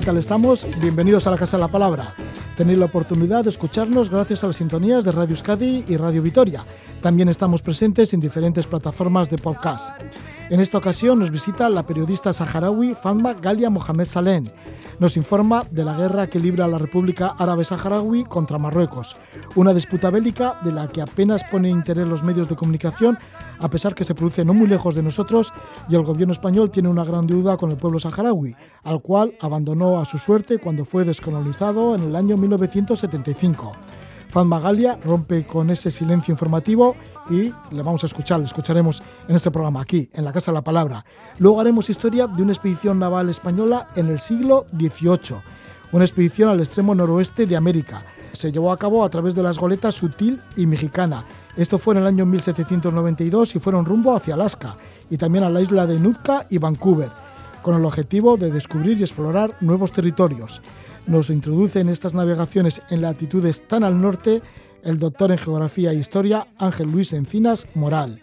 ¿Qué tal estamos? Bienvenidos a la Casa de la Palabra. Tenéis la oportunidad de escucharnos gracias a las sintonías de Radio Euskadi y Radio Vitoria. También estamos presentes en diferentes plataformas de podcast. En esta ocasión nos visita la periodista saharaui Fatma Galia Mohamed Saleh nos informa de la guerra que libra la República Árabe Saharaui contra Marruecos, una disputa bélica de la que apenas pone interés los medios de comunicación, a pesar que se produce no muy lejos de nosotros y el gobierno español tiene una gran deuda con el pueblo saharaui, al cual abandonó a su suerte cuando fue descolonizado en el año 1975. Fatma Galia rompe con ese silencio informativo y le vamos a escuchar, le escucharemos en este programa aquí, en la Casa de la Palabra. Luego haremos historia de una expedición naval española en el siglo XVIII, una expedición al extremo noroeste de América. Se llevó a cabo a través de las goletas Sutil y Mexicana. Esto fue en el año 1792 y fueron rumbo hacia Alaska y también a la isla de Nootka y Vancouver, con el objetivo de descubrir y explorar nuevos territorios nos introduce en estas navegaciones en latitudes tan al norte el doctor en Geografía e Historia Ángel Luis Encinas Moral.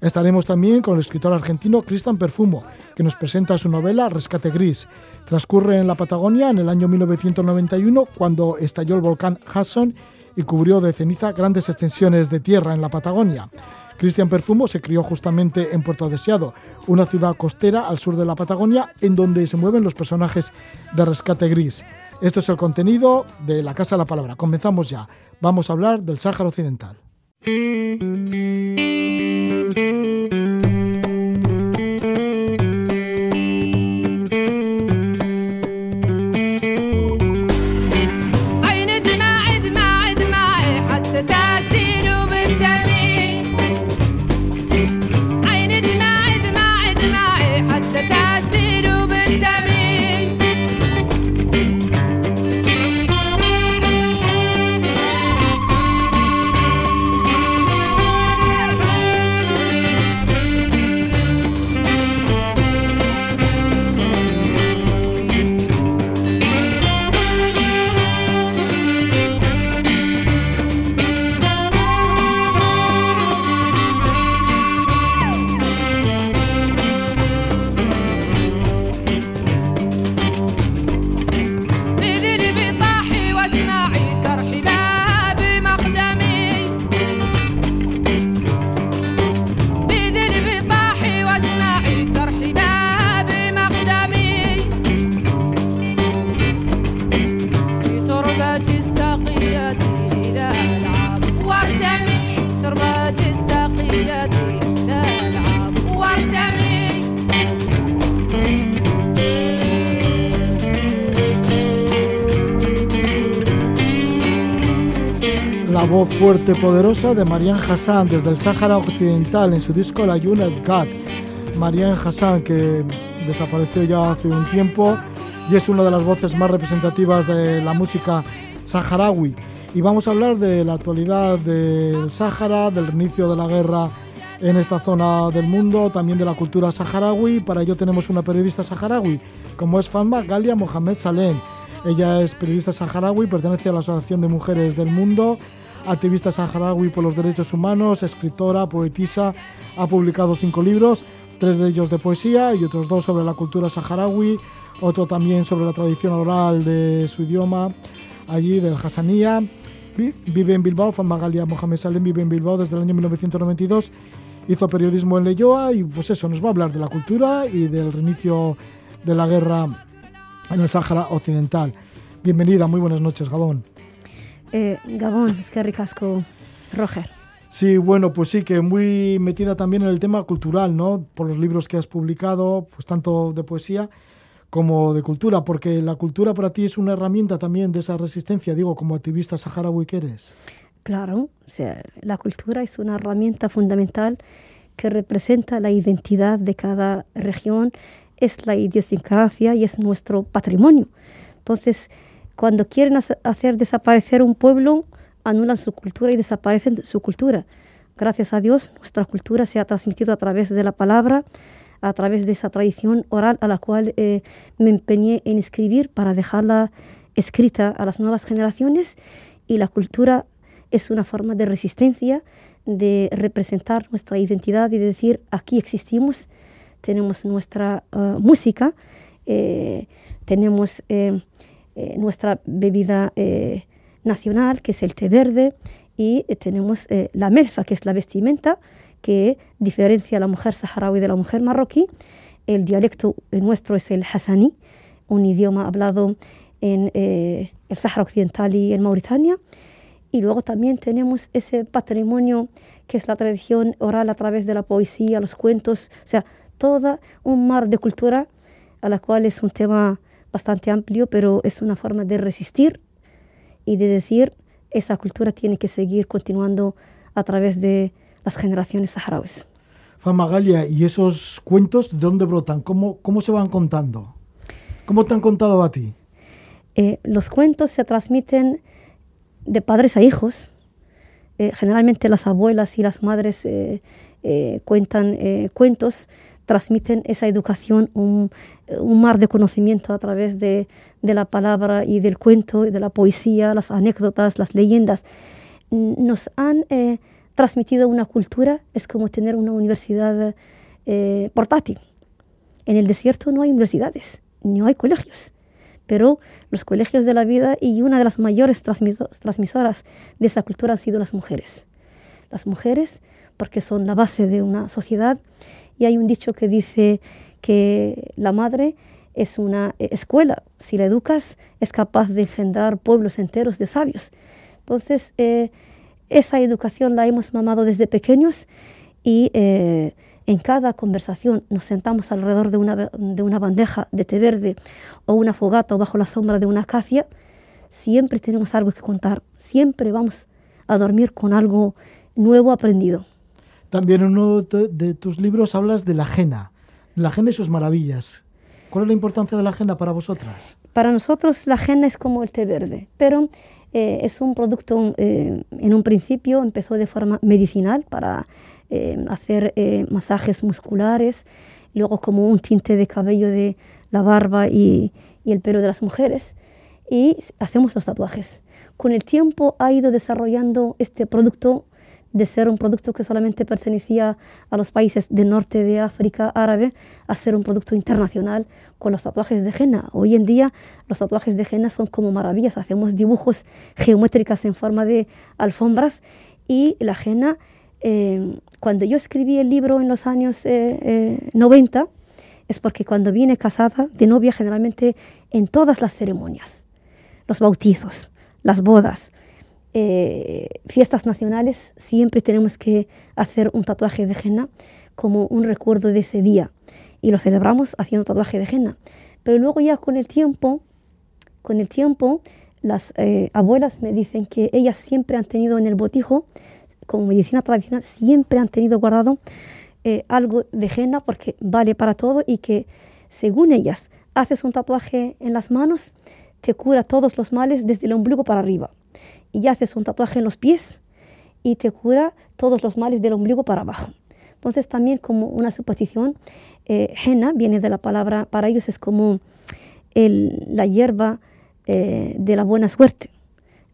Estaremos también con el escritor argentino Cristian Perfumo, que nos presenta su novela Rescate Gris. Transcurre en la Patagonia en el año 1991, cuando estalló el volcán Hudson y cubrió de ceniza grandes extensiones de tierra en la Patagonia. Cristian Perfumo se crió justamente en Puerto Deseado, una ciudad costera al sur de la Patagonia, en donde se mueven los personajes de Rescate Gris. Esto es el contenido de La Casa de la Palabra. Comenzamos ya. Vamos a hablar del Sáhara Occidental. Voz fuerte poderosa de Marianne Hassan desde el Sáhara Occidental en su disco La Unit Cat. Marianne Hassan que desapareció ya hace un tiempo y es una de las voces más representativas de la música saharaui. Y vamos a hablar de la actualidad del Sáhara, del inicio de la guerra en esta zona del mundo, también de la cultura saharaui. Para ello tenemos una periodista saharaui, como es Fatma Galia Mohamed Salem. Ella es periodista saharaui, pertenece a la Asociación de Mujeres del Mundo activista saharaui por los derechos humanos, escritora, poetisa, ha publicado cinco libros, tres de ellos de poesía y otros dos sobre la cultura saharaui, otro también sobre la tradición oral de su idioma, allí del Hassanía. Vive en Bilbao, Famagalia Mohamed Salem vive en Bilbao desde el año 1992, hizo periodismo en Leyoa y pues eso, nos va a hablar de la cultura y del reinicio de la guerra en el Sáhara Occidental. Bienvenida, muy buenas noches, Gabón. Eh, Gabón, es que ricasco, Roger. Sí, bueno, pues sí, que muy metida también en el tema cultural, ¿no? Por los libros que has publicado, pues tanto de poesía como de cultura, porque la cultura para ti es una herramienta también de esa resistencia, digo, como activista saharaui que eres. Claro, o sea, la cultura es una herramienta fundamental que representa la identidad de cada región, es la idiosincrasia y es nuestro patrimonio. Entonces, cuando quieren hacer desaparecer un pueblo, anulan su cultura y desaparecen su cultura. Gracias a Dios, nuestra cultura se ha transmitido a través de la palabra, a través de esa tradición oral a la cual eh, me empeñé en escribir para dejarla escrita a las nuevas generaciones. Y la cultura es una forma de resistencia, de representar nuestra identidad y de decir, aquí existimos, tenemos nuestra eh, música. Eh, tenemos nuestra bebida nacional, que es el té verde, y tenemos la melfa, que es la vestimenta que diferencia a la mujer saharaui de la mujer marroquí. El dialecto nuestro es el hassani, un idioma hablado en el Sahara Occidental y en Mauritania. Y luego también tenemos ese patrimonio que es la tradición oral a través de la poesía, los cuentos, o sea, todo un mar de cultura a la cual es un tema bastante amplio, pero es una forma de resistir y de decir esa cultura tiene que seguir continuando a través de las generaciones saharauis. Fama Galia, ¿y esos cuentos de dónde brotan? ¿Cómo, cómo se van contando? ¿Cómo te han contado a ti? Eh, los cuentos se transmiten de padres a hijos. Eh, generalmente las abuelas y las madres eh, cuentan cuentos, transmiten esa educación, un, mar de conocimiento a través de, la palabra y del cuento, y de la poesía, las anécdotas, las leyendas. Nos han transmitido una cultura, es como tener una universidad portátil. En el desierto no hay universidades, no hay colegios pero los colegios de la vida y una de las mayores transmisoras de esa cultura han sido las mujeres. Las mujeres, porque son la base de una sociedad, y hay un dicho que dice que la madre es una escuela, si la educas es capaz de engendrar pueblos enteros de sabios. Entonces, eh, esa educación la hemos mamado desde pequeños y eh, en cada conversación nos sentamos alrededor de una, de una bandeja de té verde o una fogata o bajo la sombra de una acacia, siempre tenemos algo que contar, siempre vamos a dormir con algo nuevo aprendido. También uno de tus libros hablas de la ajena, la ajena y sus maravillas. ¿Cuál es la importancia de la ajena para vosotras? Para nosotros la ajena es como el té verde, pero eh, es un producto, eh, en un principio empezó de forma medicinal para eh, hacer masajes musculares, luego como un tinte de cabello de la barba y el pelo de las mujeres y hacemos los tatuajes. Con el tiempo ha ido desarrollando este producto de ser un producto que solamente pertenecía a los países del norte de África árabe a ser un producto internacional con los tatuajes de henna. Hoy en día los tatuajes de henna son como maravillas, hacemos dibujos geométricas en forma de alfombras y la henna eh, cuando yo escribí el libro en los años 90, eh, eh, es porque cuando vine casada de novia, generalmente en todas las ceremonias, los bautizos, las bodas, fiestas nacionales, siempre tenemos que hacer un tatuaje de henna como un recuerdo de ese día. Y lo celebramos haciendo tatuaje de henna. Pero luego ya con el tiempo, con el tiempo, las abuelas me dicen que ellas siempre han tenido en el botijo como medicina tradicional siempre han tenido guardado eh, algo de henna porque vale para todo y que según ellas haces un tatuaje en las manos, te cura todos los males desde el ombligo para arriba. Y ya haces un tatuaje en los pies y te cura todos los males del ombligo para abajo. Entonces también como una suposición, eh, viene de la palabra, para ellos es como la hierba eh, de la buena suerte,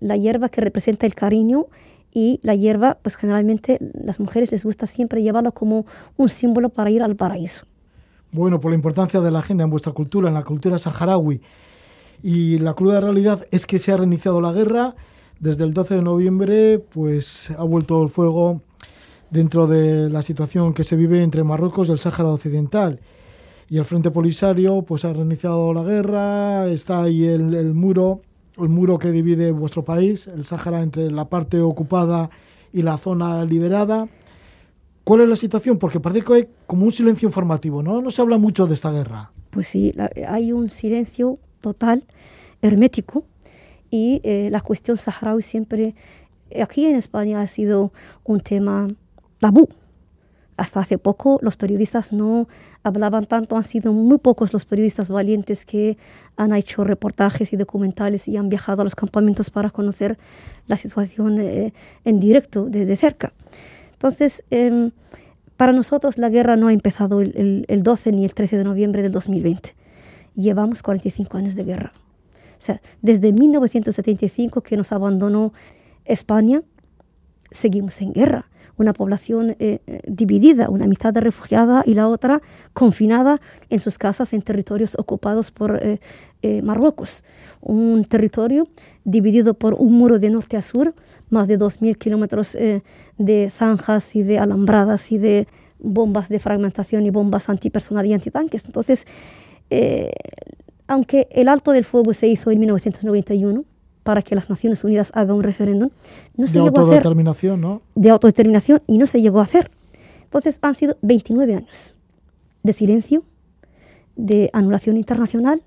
la hierba que representa el cariño y la hierba, pues generalmente las mujeres les gusta siempre llevarla como un símbolo para ir al paraíso. Bueno, por la importancia de la agenda en vuestra cultura, en la cultura saharaui. Y la cruda realidad es que se ha reiniciado la guerra. Desde el 12 de noviembre, pues ha vuelto el fuego dentro de la situación que se vive entre Marruecos y el Sáhara Occidental. Y el Frente Polisario, pues ha reiniciado la guerra, está ahí el, el muro el muro que divide vuestro país, el Sáhara, entre la parte ocupada y la zona liberada. ¿Cuál es la situación? Porque parece que hay como un silencio informativo, ¿no? No se habla mucho de esta guerra. Pues sí, hay un silencio total, hermético, y eh, la cuestión saharaui siempre, aquí en España ha sido un tema tabú hasta hace poco los periodistas no hablaban tanto, han sido muy pocos los periodistas valientes que han hecho reportajes y documentales y han viajado a los campamentos para conocer la situación eh, en directo, desde cerca. Entonces, em, para nosotros la guerra no ha empezado el, el, 12 ni el 13 de noviembre del 2020. Llevamos 45 años de guerra. Desde 1975 que nos abandonó España, seguimos en guerra una población eh, eh, dividida, una mitad refugiada y la otra confinada en sus casas en territorios ocupados por Marruecos. Un territorio dividido por un muro de norte a sur, más de 2.000 kilómetros de zanjas y de alambradas y de bombas de fragmentación y bombas antipersonal y antitanques. Entonces, aunque el alto del fuego se hizo en 1991, para que las Naciones Unidas hagan un referéndum. No se de llegó autodeterminación, a hacer, ¿no? De autodeterminación y no se llegó a hacer. Entonces han sido 29 años de silencio, de anulación internacional.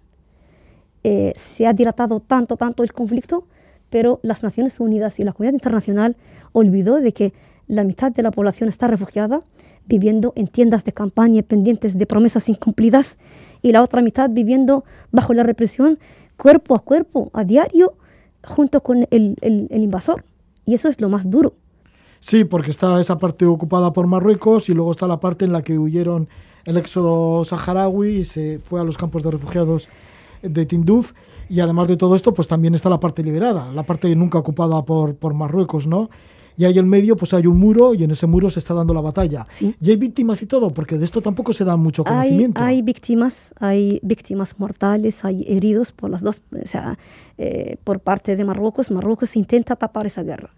Eh, se ha dilatado tanto, tanto el conflicto, pero las Naciones Unidas y la comunidad internacional olvidó de que la mitad de la población está refugiada, viviendo en tiendas de campaña pendientes de promesas incumplidas, y la otra mitad viviendo bajo la represión cuerpo a cuerpo, a diario, junto con el, invasor. Y eso es lo más duro. Sí, porque está esa parte ocupada por Marruecos y luego está la parte en la que huyeron el éxodo saharaui y se fue a los campos de refugiados de Tinduf. Y además de todo esto, pues también está la parte liberada, la parte nunca ocupada por, por Marruecos, ¿no? Y ahí en medio pues hay un muro y en ese muro se está dando la batalla. Y hay víctimas y todo, porque de esto tampoco se da mucho conocimiento. Hay, víctimas, hay víctimas mortales, hay heridos por las dos, o sea, eh, por parte de Marruecos. Marruecos intenta tapar esa guerra.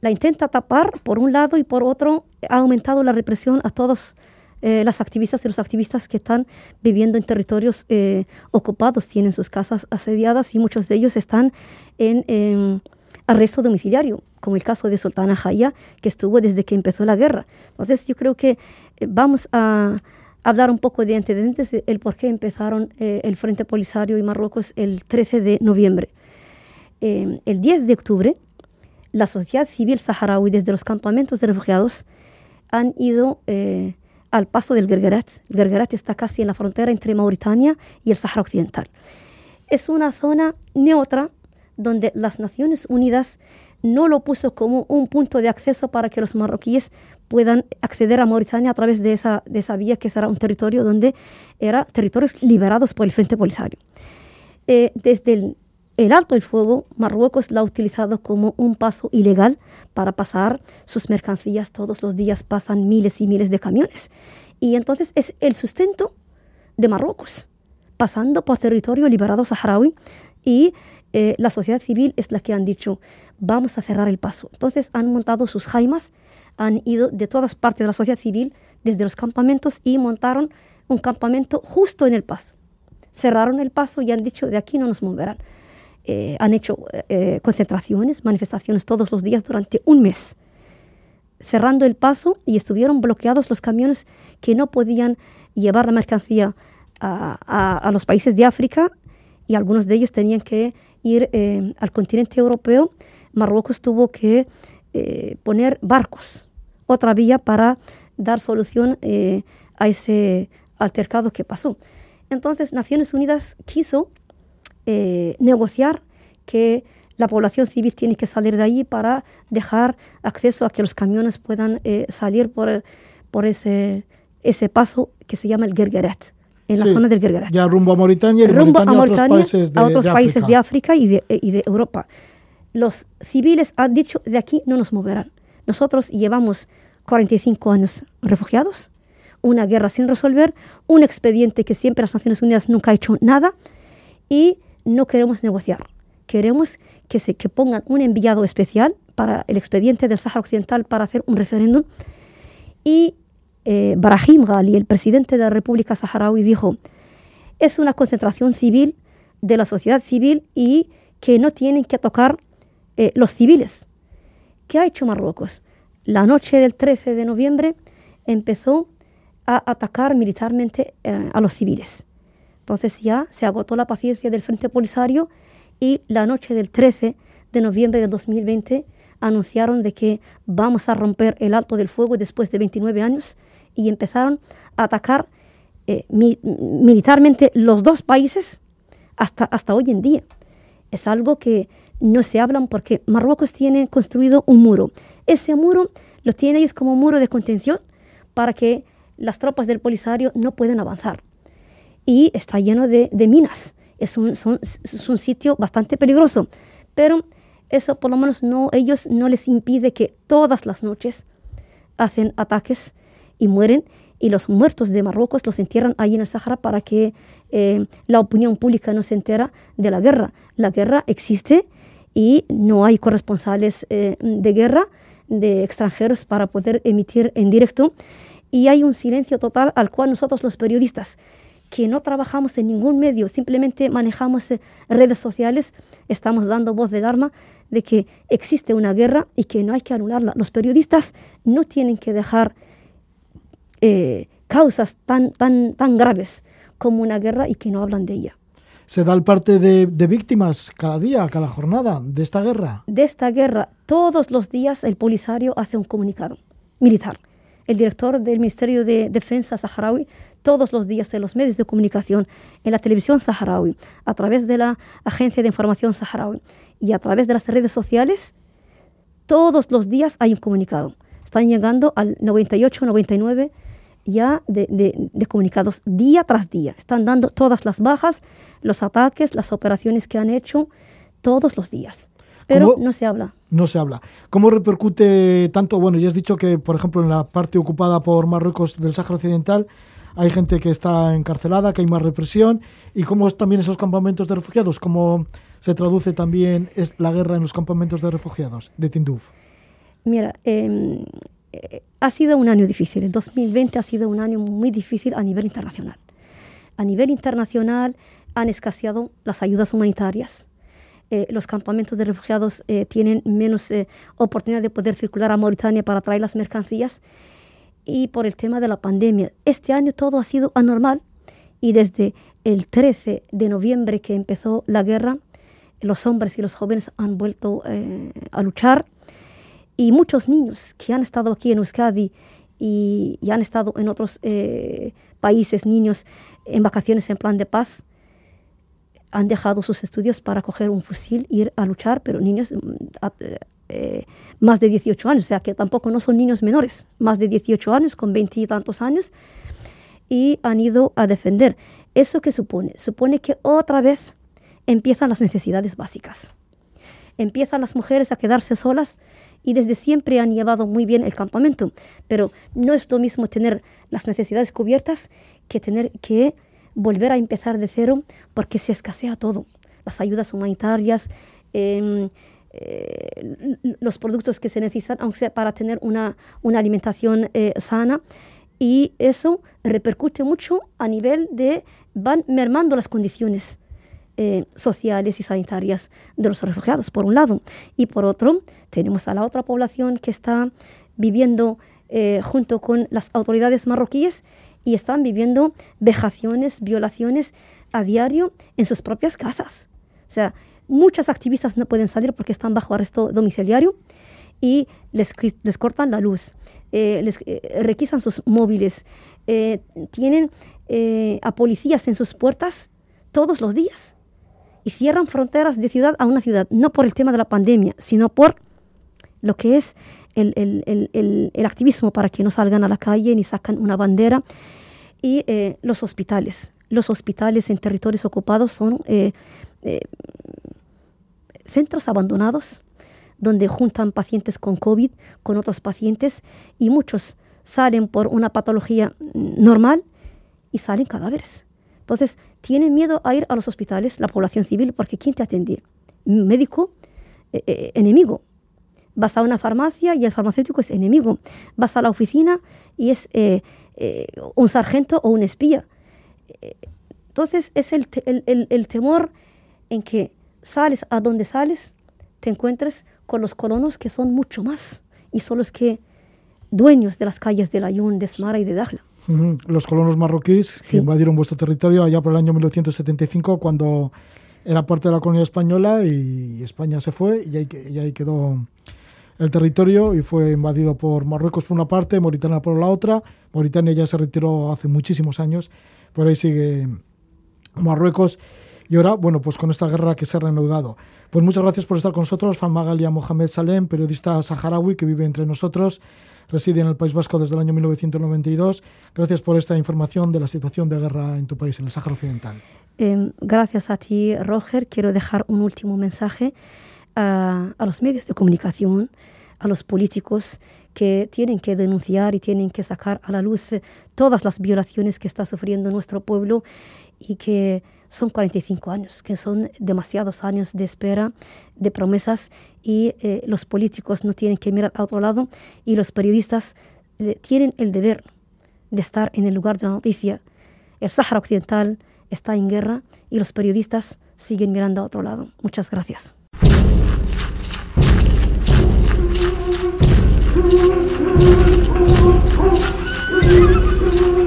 La intenta tapar por un lado y por otro ha aumentado la represión a todos eh, las activistas y los activistas que están viviendo en territorios eh, ocupados, tienen sus casas asediadas y muchos de ellos están en arresto domiciliario, como el caso de Sultana Jaya, que estuvo desde que empezó la guerra. Entonces yo creo que eh, vamos a hablar un poco de antecedentes del por qué empezaron eh, el Frente Polisario y Marruecos el 13 de noviembre. Eh, el 10 de octubre, la sociedad civil saharaui desde los campamentos de refugiados han ido al paso del Gergerat. El Gergerat está casi en la frontera entre Mauritania y el Sahara Occidental. Es una zona neutra donde las Naciones Unidas no lo puso como un punto de acceso para que los marroquíes puedan acceder a Mauritania a través de esa, de esa vía que será un territorio donde eran territorios liberados por el Frente Polisario. Eh, desde el, alto del fuego, Marruecos lo ha utilizado como un paso ilegal para pasar sus mercancías. Todos los días pasan miles y miles de camiones. Y entonces es el sustento de Marruecos, pasando por territorio liberado saharaui y eh, la sociedad civil es la que han dicho, vamos a cerrar el paso. Entonces han montado sus jaimas, han ido de todas partes de la sociedad civil, desde los campamentos, y montaron un campamento justo en el paso. Cerraron el paso y han dicho, de aquí no nos moverán. Eh, han hecho eh, concentraciones, manifestaciones todos los días durante un mes, cerrando el paso y estuvieron bloqueados los camiones que no podían llevar la mercancía a los países de África y algunos de ellos tenían que ir eh, al continente europeo, Marruecos tuvo que eh, poner barcos, otra vía para dar solución eh, a ese altercado que pasó. Entonces, Naciones Unidas quiso negociar que la población civil tiene que salir de allí para dejar acceso a que los camiones puedan salir por, por ese, ese paso que se llama el Gergeret en la zona del Gergerat. Ya rumbo a Mauritania y rumbo a, otros países de, a otros países de África y de, y de Europa. Los civiles han dicho, de aquí no nos moverán. Nosotros llevamos 45 años refugiados, una guerra sin resolver, un expediente que siempre las Naciones Unidas nunca ha hecho nada y no queremos negociar. Queremos que se que pongan un enviado especial para el expediente del Sáhara Occidental para hacer un referéndum y eh, Brahim Ghali, el presidente de la República Saharaui, dijo, es una concentración civil de la sociedad civil y que no tienen que tocar eh, los civiles. ¿Qué ha hecho Marruecos? La noche del 13 de noviembre empezó a atacar militarmente eh, a los civiles. Entonces ya se agotó la paciencia del Frente Polisario y la noche del 13 de noviembre del 2020 anunciaron de que vamos a romper el alto del fuego después de 29 años y empezaron a atacar eh, militarmente los dos países hasta, hasta hoy en día. Es algo que no se hablan porque Marruecos tiene construido un muro. Ese muro lo tiene ellos como muro de contención para que las tropas del Polisario no puedan avanzar. Y está lleno de, minas. Es un, es un sitio bastante peligroso. Pero eso por lo menos no, ellos no les impide que todas las noches hacen ataques y mueren y los muertos de Marruecos los entierran ahí en el Sahara para que eh, la opinión pública no se entera de la guerra. La guerra existe y no hay corresponsales eh, de guerra de extranjeros para poder emitir en directo y hay un silencio total al cual nosotros los periodistas que no trabajamos en ningún medio, simplemente manejamos eh, redes sociales, estamos dando voz de alarma de que existe una guerra y que no hay que anularla. Los periodistas no tienen que dejar eh, causas tan, tan, tan graves como una guerra y que no hablan de ella. ¿Se da el parte de, víctimas cada día, cada jornada de esta guerra? De esta guerra, todos los días el Polisario hace un comunicado militar. El director del Ministerio de Defensa saharaui, todos los días en los medios de comunicación, en la televisión saharaui, a través de la Agencia de Información saharaui y a través de las redes sociales, todos los días hay un comunicado. Están llegando al 98, 99 ya de, comunicados día tras día. Están dando todas las bajas, los ataques, las operaciones que han hecho todos los días. Pero no se habla. No se habla. ¿Cómo repercute tanto? Bueno, ya has dicho que, por ejemplo, en la parte ocupada por Marruecos del Sáhara Occidental hay gente que está encarcelada, que hay más represión. ¿Y cómo es también esos campamentos de refugiados? ¿Cómo se traduce también la guerra en los campamentos de refugiados de Tinduf? Mira, eh, eh, ha sido un año difícil. El 2020 ha sido un año muy difícil a nivel internacional. A nivel internacional han escaseado las ayudas humanitarias. Eh, los campamentos de refugiados eh, tienen menos oportunidad de poder circular a Mauritania para traer las mercancías. Y por el tema de la pandemia, este año todo ha sido anormal. Y desde el 13 de noviembre que empezó la guerra, los hombres y los jóvenes han vuelto a luchar y muchos niños que han estado aquí en Euskadi y, han estado en otros eh, países, niños en vacaciones en plan de paz, han dejado sus estudios para coger un fusil ir a luchar, pero niños mm, eh, más de 18 años, o sea que tampoco no son niños menores, más de 18 años, con 20 y tantos años, y han ido a defender. ¿Eso qué supone? Supone que otra vez empiezan las necesidades básicas. Empiezan las mujeres a quedarse solas y desde siempre han llevado muy bien el campamento, pero no es lo mismo tener las necesidades cubiertas que tener que volver a empezar de cero porque se escasea todo, las ayudas humanitarias, em, eh, los productos que se necesitan, aunque para tener una, una alimentación eh, sana, y eso repercute mucho a nivel de van mermando las condiciones eh, sociales y sanitarias de los refugiados, por un lado. Y por otro, tenemos a la otra población que está viviendo eh, junto con las autoridades marroquíes y están viviendo vejaciones, violaciones a diario en sus propias casas. O sea, muchas activistas no pueden salir porque están bajo arresto domiciliario y les, les cortan la luz, eh, les requisan sus móviles, tienen a policías en sus puertas todos los días y cierran fronteras de ciudad a una ciudad, no por el tema de la pandemia, sino por lo que es el, activismo para que no salgan a la calle ni sacan una bandera. Y eh, los hospitales. Los hospitales en territorios ocupados son eh, eh, centros abandonados donde juntan pacientes con COVID con otros pacientes y muchos salen por una patología normal y salen cadáveres. Entonces, tienen miedo a ir a los hospitales, la población civil, porque ¿quién te atiende? Médico, eh, eh, enemigo. Vas a una farmacia y el farmacéutico es enemigo. Vas a la oficina y es eh, un sargento o un espía. Entonces, es el, el temor en que sales a donde sales, te encuentres con los colonos que son mucho más y son los que dueños de las calles de Layún, de Smara y de Los colonos marroquíes que invadieron vuestro territorio allá por el año 1975 cuando era parte de la colonia española y España se fue y ahí, y ahí quedó el territorio y fue invadido por Marruecos por una parte, Mauritania por la otra. Mauritania ya se retiró hace muchísimos años, pero ahí sigue Marruecos. Y ahora, bueno, pues con esta guerra que se ha reanudado. Pues muchas gracias por estar con nosotros, Fanmagalia Mohamed Salem, periodista saharaui que vive entre nosotros reside en el País Vasco desde el año 1992. Gracias por esta información de la situación de guerra en tu país, en el Sáhara Occidental. Em, gracias a ti, Roger. Quiero dejar un último mensaje a, los medios de comunicación, a los políticos que tienen que denunciar y tienen que sacar a la luz todas las violaciones que está sufriendo nuestro pueblo y que son 45 años, que son demasiados años de espera, de promesas y eh, los políticos no tienen que mirar a otro lado y los periodistas eh, tienen el deber de estar en el lugar de la noticia. El Sáhara Occidental está en guerra y los periodistas siguen mirando a otro lado. Muchas gracias.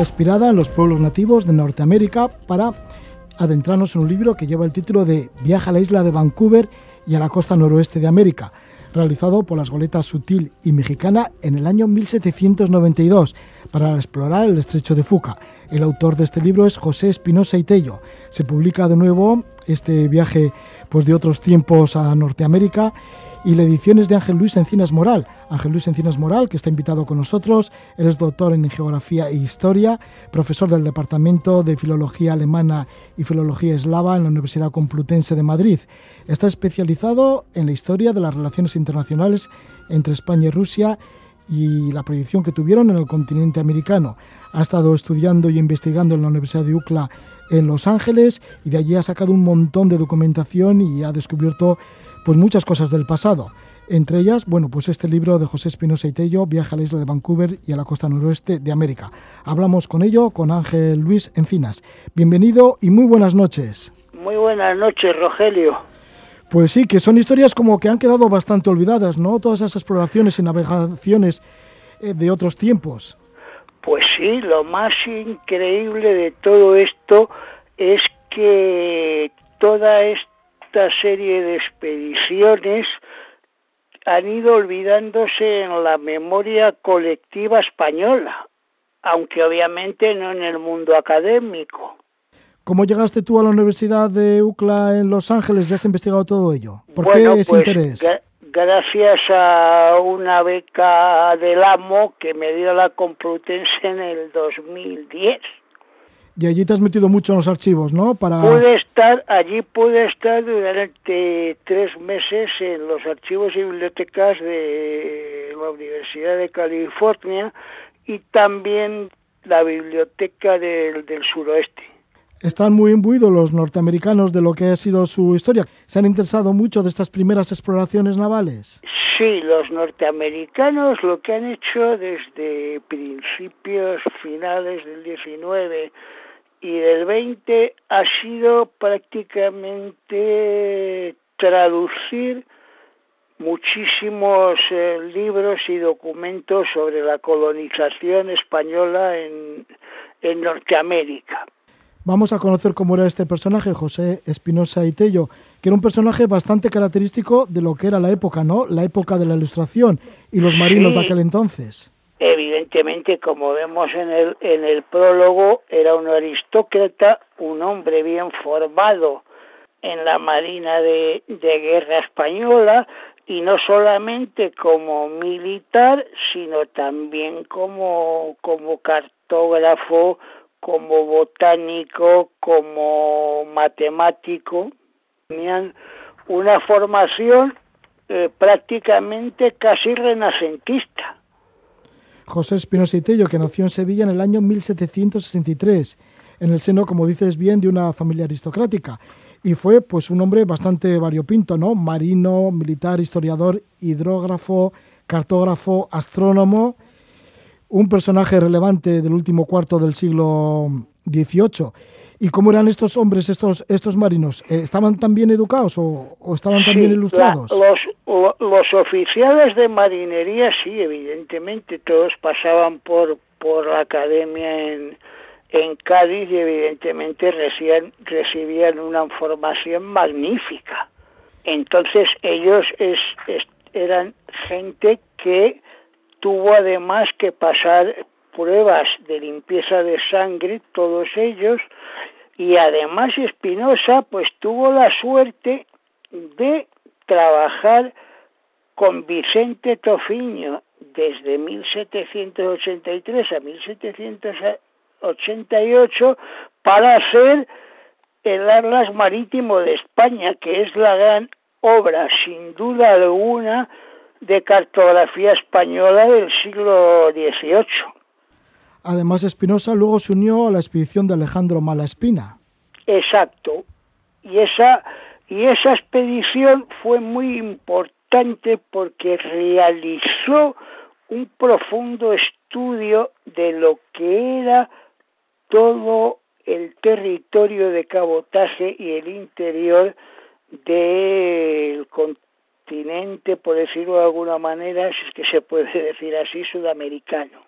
inspirada en los pueblos nativos de Norteamérica para adentrarnos en un libro que lleva el título de Viaja a la isla de Vancouver y a la costa noroeste de América, realizado por las goletas Sutil y Mexicana en el año 1792 para explorar el estrecho de Fuca. El autor de este libro es José Espinosa y Tello. Se publica de nuevo este viaje pues, de otros tiempos a Norteamérica y la edición es de Ángel Luis Encinas Moral. Ángel Luis Encinas Moral, que está invitado con nosotros, él es doctor en Geografía e Historia, profesor del Departamento de Filología Alemana y Filología Eslava en la Universidad Complutense de Madrid. Está especializado en la historia de las relaciones internacionales entre España y Rusia y la proyección que tuvieron en el continente americano. Ha estado estudiando y investigando en la Universidad de UCLA en Los Ángeles y de allí ha sacado un montón de documentación y ha descubierto pues muchas cosas del pasado. Entre ellas, bueno, pues este libro de José Espinosa y Tello, Viaje a la isla de Vancouver y a la costa noroeste de América. Hablamos con ello con Ángel Luis Encinas. Bienvenido y muy buenas noches. Muy buenas noches, Rogelio. Pues sí, que son historias como que han quedado bastante olvidadas, ¿no? Todas esas exploraciones y navegaciones eh, de otros tiempos. Pues sí, lo más increíble de todo esto es que toda esta esta serie de expediciones han ido olvidándose en la memoria colectiva española, aunque obviamente no en el mundo académico. ¿Cómo llegaste tú a la Universidad de UCLA en Los Ángeles? ¿Ya has investigado todo ello? ¿Por qué ese pues, interés? gracias a una beca del AMO que me dio la Complutense en el 2010. Y allí te has metido mucho en los archivos, ¿no? Para... Pude estar, allí pude estar durante tres meses en los archivos y bibliotecas de la Universidad de California y también la biblioteca del, del suroeste. Están muy imbuidos los norteamericanos de lo que ha sido su historia. ¿Se han interesado mucho de estas primeras exploraciones navales? Sí, los norteamericanos lo que han hecho desde principios finales del 19 y del 20 ha sido prácticamente traducir muchísimos eh, libros y documentos sobre la colonización española en, en Norteamérica. Vamos a conocer cómo era este personaje, José Espinosa Itello, que era un personaje bastante característico de lo que era la época, ¿no? La época de la Ilustración y los marinos de aquel entonces. Evidentemente, como vemos en el, en el prólogo, era un aristócrata, un hombre bien formado en la Marina de, Guerra Española, y no solamente como militar, sino también como, como cartógrafo, como botánico, como matemático. Tenían una formación eh, prácticamente casi renacentista. José Espinosa y Tello, que nació en Sevilla en el año 1763, en el seno, como dices bien, de una familia aristocrática. Y fue pues un hombre bastante variopinto, ¿no? Marino, militar, historiador, hidrógrafo, cartógrafo, astrónomo, un personaje relevante del último cuarto del siglo XVIII. ¿Y cómo eran estos hombres, estos, estos marinos? Eh, ¿Estaban tan bien educados o, estaban tan bien ilustrados? los, los oficiales de marinería, sí, evidentemente, todos pasaban por, por la academia en, en Cádiz y evidentemente recibían, recibían una formación magnífica. Entonces ellos es, eran gente que tuvo además que pasar pruebas de limpieza de sangre, todos ellos, y además Espinosa pues tuvo la suerte de trabajar con Vicente Tofiño desde 1783 a 1788 para hacer el Atlas Marítimo de España, que es la gran obra, sin duda alguna, de cartografía española del siglo XVIII. Además, Espinosa luego se unió a la expedición de Alejandro Malaspina. Exacto. Y esa, y esa expedición fue muy importante porque realizó un profundo estudio de lo que era todo el territorio de cabotaje y el interior del continente, por decirlo de alguna manera, si es que se puede decir así, sudamericano.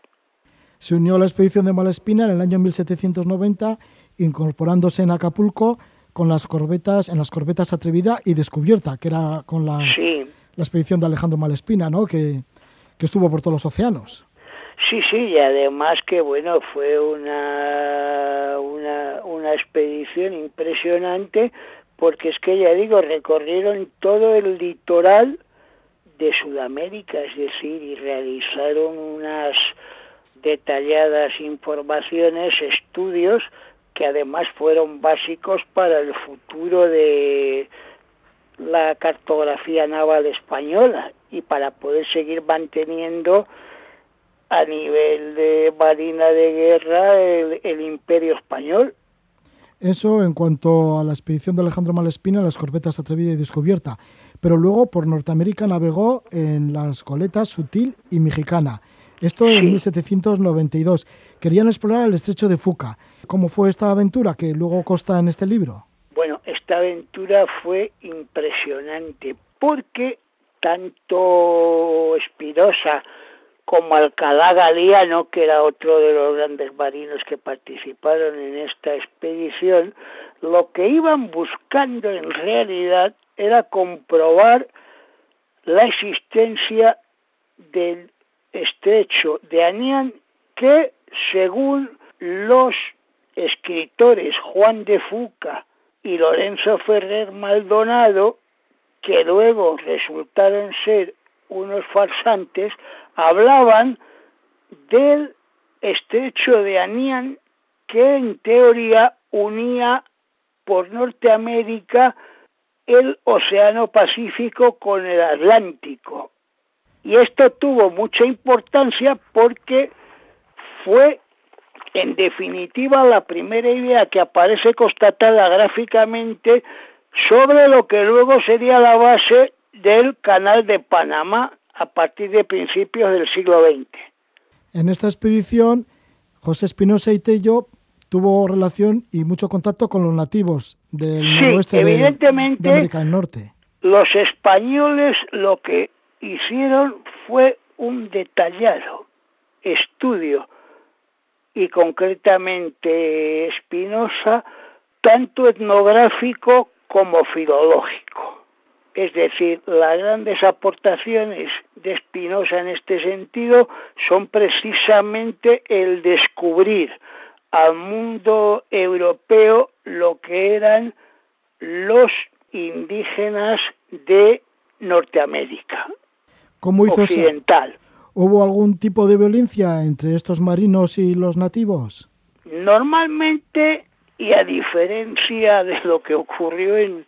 Se unió a la expedición de Malespina en el año 1790, incorporándose en Acapulco con las corbetas, en las corbetas Atrevida y Descubierta, que era con la, la expedición de Alejandro Malespina, ¿no? que, que estuvo por todos los océanos. Sí, sí, y además que bueno, fue una, una, una expedición impresionante porque es que ya digo, recorrieron todo el litoral de Sudamérica, es decir, y realizaron unas detalladas informaciones, estudios que además fueron básicos para el futuro de la cartografía naval española y para poder seguir manteniendo a nivel de marina de guerra el, imperio español. Eso en cuanto a la expedición de Alejandro Malespina, las corbetas Atrevida y Descubierta. Pero luego por Norteamérica navegó en las coletas Sutil y Mexicana. Esto en 1792. Querían explorar el estrecho de Fuca. ¿Cómo fue esta aventura que luego consta en este libro? Bueno, esta aventura fue impresionante porque tanto Espirosa como Alcalá Galiano, que era otro de los grandes marinos que participaron en esta expedición, lo que iban buscando en realidad era comprobar la existencia del estrecho de Anián que, según los escritores Juan de Fuca y Lorenzo Ferrer Maldonado, que luego resultaron ser unos farsantes, hablaban del estrecho de Anián que en teoría unía por Norteamérica el Océano Pacífico con el Atlántico. Y esto tuvo mucha importancia porque fue en definitiva la primera idea que aparece constatada gráficamente sobre lo que luego sería la base del Canal de Panamá a partir de principios del siglo XX. En esta expedición, José Espinosa y Tello tuvo relación y mucho contacto con los nativos del noroeste evidentemente, de, América del Norte. Los españoles lo que hicieron fue un detallado estudio y concretamente Espinosa, tanto etnográfico como filológico. Es decir, las grandes aportaciones de Spinoza en este sentido son precisamente el descubrir al mundo europeo lo que eran los indígenas de Norteamérica ¿Cómo hizo occidental. ¿Hubo algún tipo de violencia entre estos marinos y los nativos? Normalmente, y a diferencia de lo que ocurrió en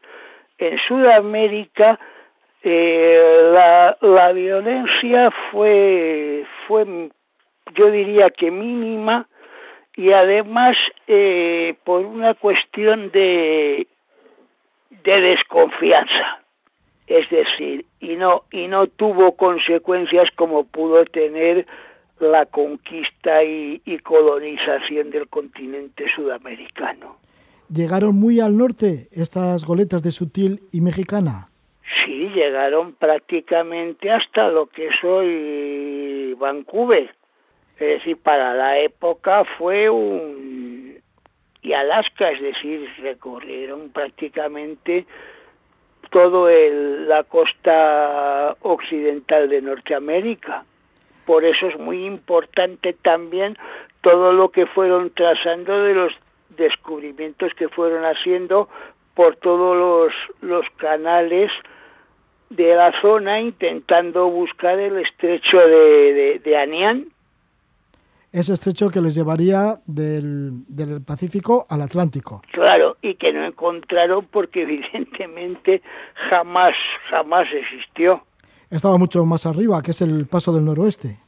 en Sudamérica eh, la, la, violencia fue, fue, yo diría que mínima, y además eh, por una cuestión de, de desconfianza. Es decir, y no, y no tuvo consecuencias como pudo tener la conquista y colonización del continente sudamericano. ¿Llegaron muy al norte estas goletas de Sutil y Mexicana? Sí, llegaron prácticamente hasta lo que es hoy Vancouver. Es decir, para la época fue un... y Alaska, es decir, recorrieron prácticamente todo la costa occidental de Norteamérica. Por eso es muy importante también todo lo que fueron trazando de los descubrimientos que fueron haciendo por todos los, los canales de la zona intentando buscar el estrecho de, de, de Anián. Ese estrecho que les llevaría del, del, Pacífico al Atlántico. Claro, y que no encontraron porque evidentemente jamás, jamás existió. Estaba mucho más arriba, que es el paso del noroeste.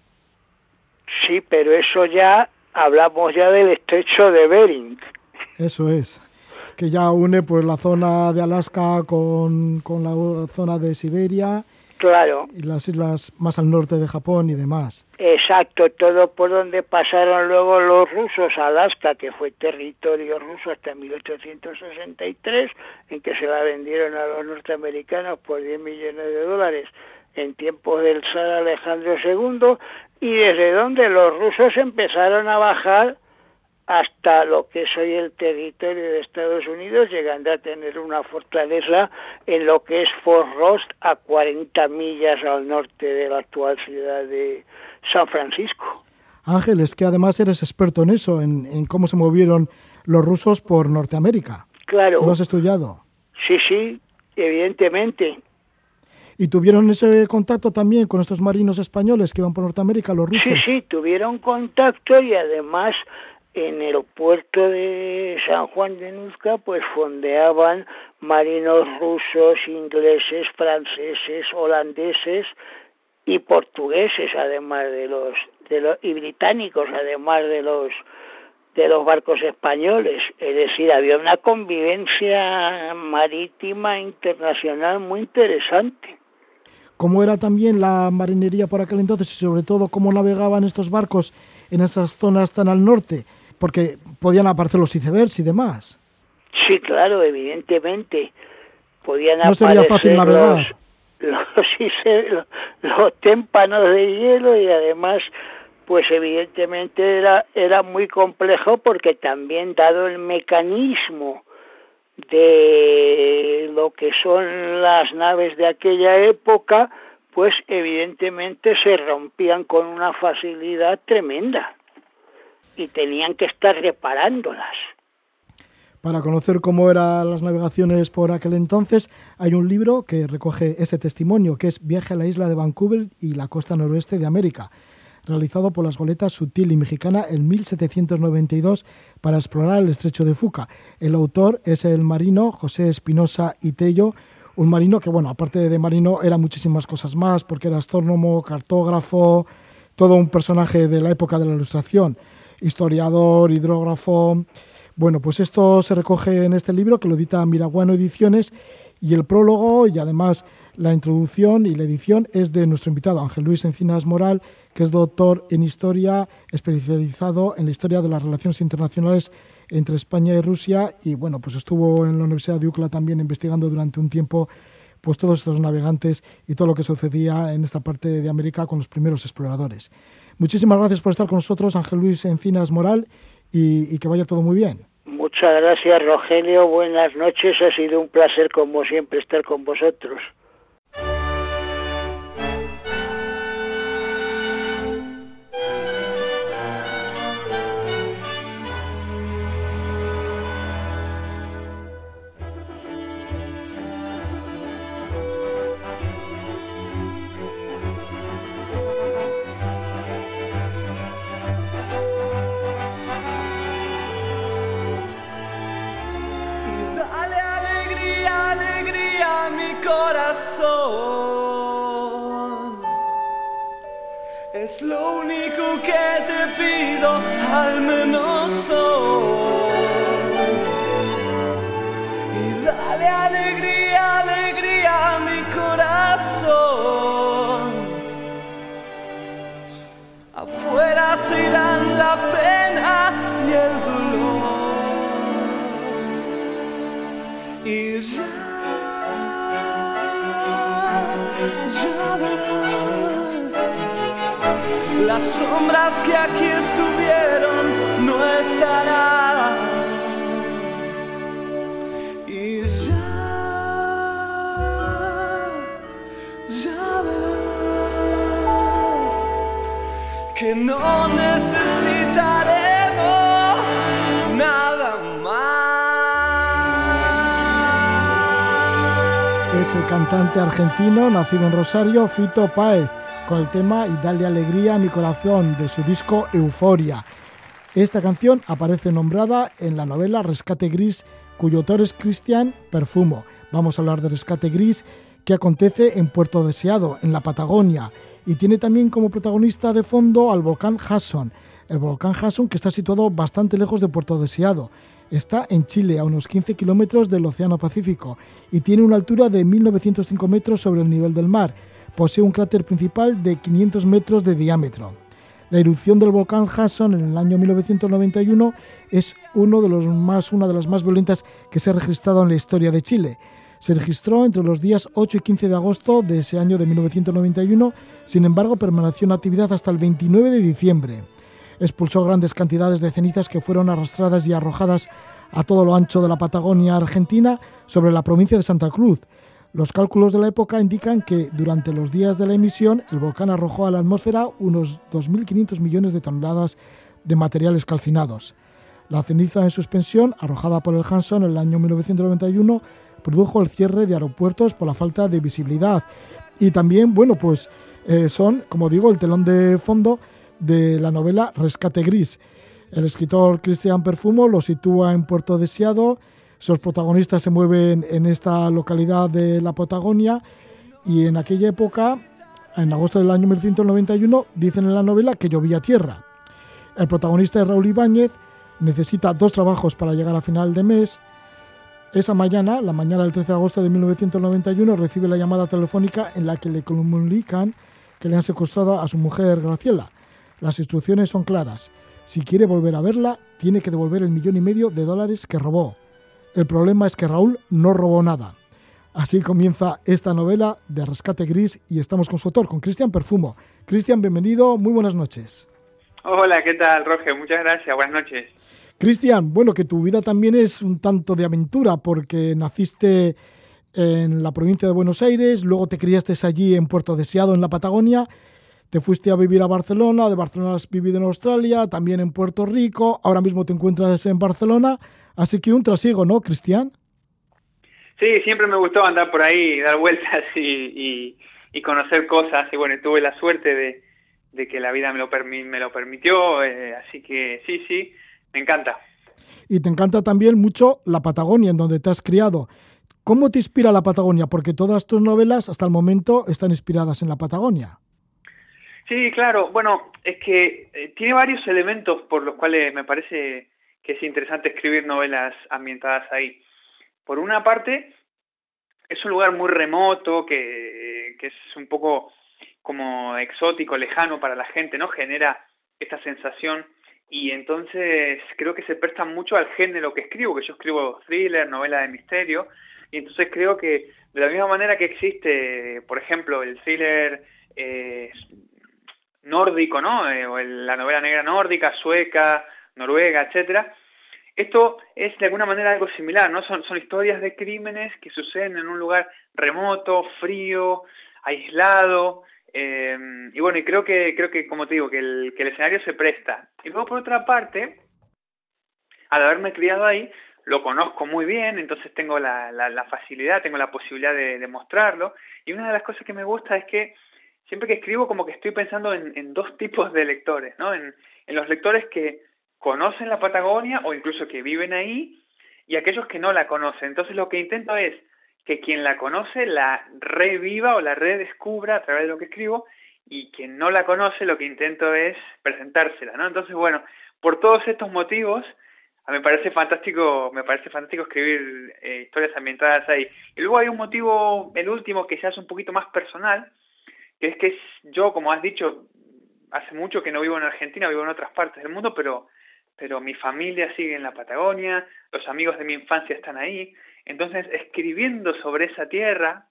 Sí, pero eso ya, hablamos ya del estrecho de Bering. Eso es que ya une pues la zona de Alaska con, con la zona de Siberia Claro. y las islas más al norte de Japón y demás. Exacto, todo por donde pasaron luego los rusos, Alaska, que fue territorio ruso hasta 1863, en que se la vendieron a los norteamericanos por 10 millones de dólares en tiempos del zar Alejandro II, y desde donde los rusos empezaron a bajar hasta lo que es hoy el territorio de Estados Unidos, llegando a tener una fortaleza en lo que es Fort Ross, a 40 millas al norte de la actual ciudad de San Francisco. Ángeles, que además eres experto en eso, en, en cómo se movieron los rusos por Norteamérica. Claro. ¿Lo has estudiado? Sí, sí, evidentemente. ¿Y tuvieron ese contacto también con estos marinos españoles que iban por Norteamérica, los rusos? Sí, sí, tuvieron contacto y además en el puerto de San Juan de Nuzca pues fondeaban marinos rusos, ingleses, franceses, holandeses y portugueses además de los, de los y británicos además de los de los barcos españoles, es decir, había una convivencia marítima internacional muy interesante. ¿Cómo era también la marinería por aquel entonces y sobre todo cómo navegaban estos barcos en esas zonas tan al norte? Porque podían aparecer los icebergs y demás. Sí, claro, evidentemente. Podían no sería fácil navegar. Los, los, los, témpanos de hielo y además, pues evidentemente era, era muy complejo porque también dado el mecanismo de lo que son las naves de aquella época, pues evidentemente se rompían con una facilidad tremenda y tenían que estar reparándolas. Para conocer cómo eran las navegaciones por aquel entonces, hay un libro que recoge ese testimonio, que es Viaje a la isla de Vancouver y la costa noroeste de América, realizado por las goletas Sutil y Mexicana en 1792 para explorar el estrecho de Fuca. El autor es el marino José Espinosa Itello, un marino que, bueno, aparte de marino, era muchísimas cosas más, porque era astrónomo, cartógrafo, todo un personaje de la época de la Ilustración historiador, hidrógrafo. Bueno, pues esto se recoge en este libro que lo edita Miraguano Ediciones y el prólogo y además la introducción y la edición es de nuestro invitado Ángel Luis Encinas Moral, que es doctor en historia, especializado en la historia de las relaciones internacionales entre España y Rusia y bueno, pues estuvo en la Universidad de UCLA también investigando durante un tiempo pues todos estos navegantes y todo lo que sucedía en esta parte de América con los primeros exploradores. Muchísimas gracias por estar con nosotros, Ángel Luis Encinas Moral, y, que vaya todo muy bien. Muchas gracias, Rogelio. Buenas noches. Ha sido un placer, como siempre, estar con vosotros. al menos hoy. Y dale alegría, alegría a mi corazón. Afuera se dan la pena y el dolor. Y ya, ya verás las sombras que aquí estuvieron no estarán. Y ya, ya verás que no necesitaremos nada más. Es el cantante argentino nacido en Rosario, Fito Páez con el tema Y dale alegría a mi corazón de su disco Euforia. Esta canción aparece nombrada en la novela Rescate Gris, cuyo autor es Cristian Perfumo. Vamos a hablar de Rescate Gris, que acontece en Puerto Deseado, en la Patagonia, y tiene también como protagonista de fondo al volcán Hasson. El volcán Hasson que está situado bastante lejos de Puerto Deseado. Está en Chile, a unos 15 kilómetros del Océano Pacífico, y tiene una altura de 1.905 metros sobre el nivel del mar posee un cráter principal de 500 metros de diámetro. La erupción del volcán Hasson en el año 1991 es uno de los más, una de las más violentas que se ha registrado en la historia de Chile. Se registró entre los días 8 y 15 de agosto de ese año de 1991, sin embargo permaneció en actividad hasta el 29 de diciembre. Expulsó grandes cantidades de cenizas que fueron arrastradas y arrojadas a todo lo ancho de la Patagonia argentina sobre la provincia de Santa Cruz, los cálculos de la época indican que durante los días de la emisión el volcán arrojó a la atmósfera unos 2.500 millones de toneladas de materiales calcinados. La ceniza en suspensión, arrojada por el Hanson en el año 1991, produjo el cierre de aeropuertos por la falta de visibilidad. Y también, bueno, pues eh, son, como digo, el telón de fondo de la novela Rescate Gris. El escritor Christian Perfumo lo sitúa en Puerto Deseado, sus protagonistas se mueven en esta localidad de la Patagonia y en aquella época, en agosto del año 1991, dicen en la novela que llovía tierra. El protagonista es Raúl Ibáñez, necesita dos trabajos para llegar a final de mes. Esa mañana, la mañana del 13 de agosto de 1991, recibe la llamada telefónica en la que le comunican que le han secuestrado a su mujer Graciela. Las instrucciones son claras. Si quiere volver a verla, tiene que devolver el millón y medio de dólares que robó. El problema es que Raúl no robó nada. Así comienza esta novela de Rescate Gris y estamos con su autor, con Cristian Perfumo. Cristian, bienvenido, muy buenas noches. Hola, ¿qué tal, Roger? Muchas gracias, buenas noches. Cristian, bueno, que tu vida también es un tanto de aventura porque naciste en la provincia de Buenos Aires, luego te criaste allí en Puerto Deseado, en la Patagonia, te fuiste a vivir a Barcelona, de Barcelona has vivido en Australia, también en Puerto Rico, ahora mismo te encuentras en Barcelona. Así que un trasiego, ¿no, Cristian? Sí, siempre me gustó andar por ahí, dar vueltas y, conocer cosas. Y bueno, tuve la suerte de, que la vida me lo, me lo permitió. Eh, así que sí, sí, me encanta. Y te encanta también mucho la Patagonia, en donde te has criado. ¿Cómo te inspira la Patagonia? Porque todas tus novelas hasta el momento están inspiradas en la Patagonia. Sí, claro. Bueno, es que eh, tiene varios elementos por los cuales me parece es interesante escribir novelas ambientadas ahí. Por una parte, es un lugar muy remoto, que, que, es un poco como exótico, lejano para la gente, ¿no? Genera esta sensación y entonces creo que se presta mucho al género que escribo, que yo escribo thriller, novela de misterio, y entonces creo que de la misma manera que existe, por ejemplo, el thriller eh, nórdico, ¿no? Eh, o la novela negra nórdica, sueca, Noruega, etcétera. Esto es de alguna manera algo similar, ¿no? Son, son historias de crímenes que suceden en un lugar remoto, frío, aislado, eh, y bueno, y creo que, creo que, como te digo, que el, que el escenario se presta. Y luego, por otra parte, al haberme criado ahí, lo conozco muy bien, entonces tengo la, la, facilidad, tengo la posibilidad de, de, mostrarlo. Y una de las cosas que me gusta es que siempre que escribo, como que estoy pensando en, en dos tipos de lectores, ¿no? En, en los lectores que conocen la Patagonia o incluso que viven ahí y aquellos que no la conocen. Entonces lo que intento es que quien la conoce la reviva o la redescubra a través de lo que escribo y quien no la conoce lo que intento es presentársela, ¿no? Entonces, bueno, por todos estos motivos, me parece fantástico, me parece fantástico escribir eh, historias ambientadas ahí. Y luego hay un motivo, el último, que se hace un poquito más personal, que es que yo, como has dicho, hace mucho que no vivo en Argentina, vivo en otras partes del mundo, pero pero mi familia sigue en la Patagonia, los amigos de mi infancia están ahí. Entonces, escribiendo sobre esa tierra,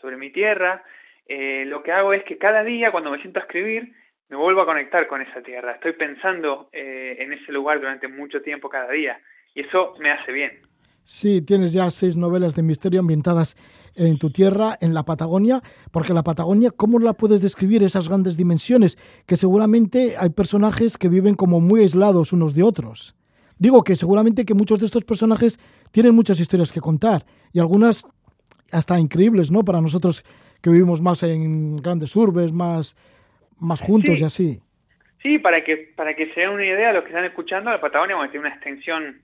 sobre mi tierra, eh, lo que hago es que cada día, cuando me siento a escribir, me vuelvo a conectar con esa tierra. Estoy pensando eh, en ese lugar durante mucho tiempo cada día y eso me hace bien. Sí, tienes ya seis novelas de misterio ambientadas en tu tierra, en la Patagonia, porque la Patagonia, ¿cómo la puedes describir esas grandes dimensiones? Que seguramente hay personajes que viven como muy aislados unos de otros. Digo que seguramente que muchos de estos personajes tienen muchas historias que contar y algunas hasta increíbles, ¿no? Para nosotros que vivimos más en grandes urbes, más, más juntos y así. Sí, para que, para que se den una idea, los que están escuchando, la Patagonia tiene una extensión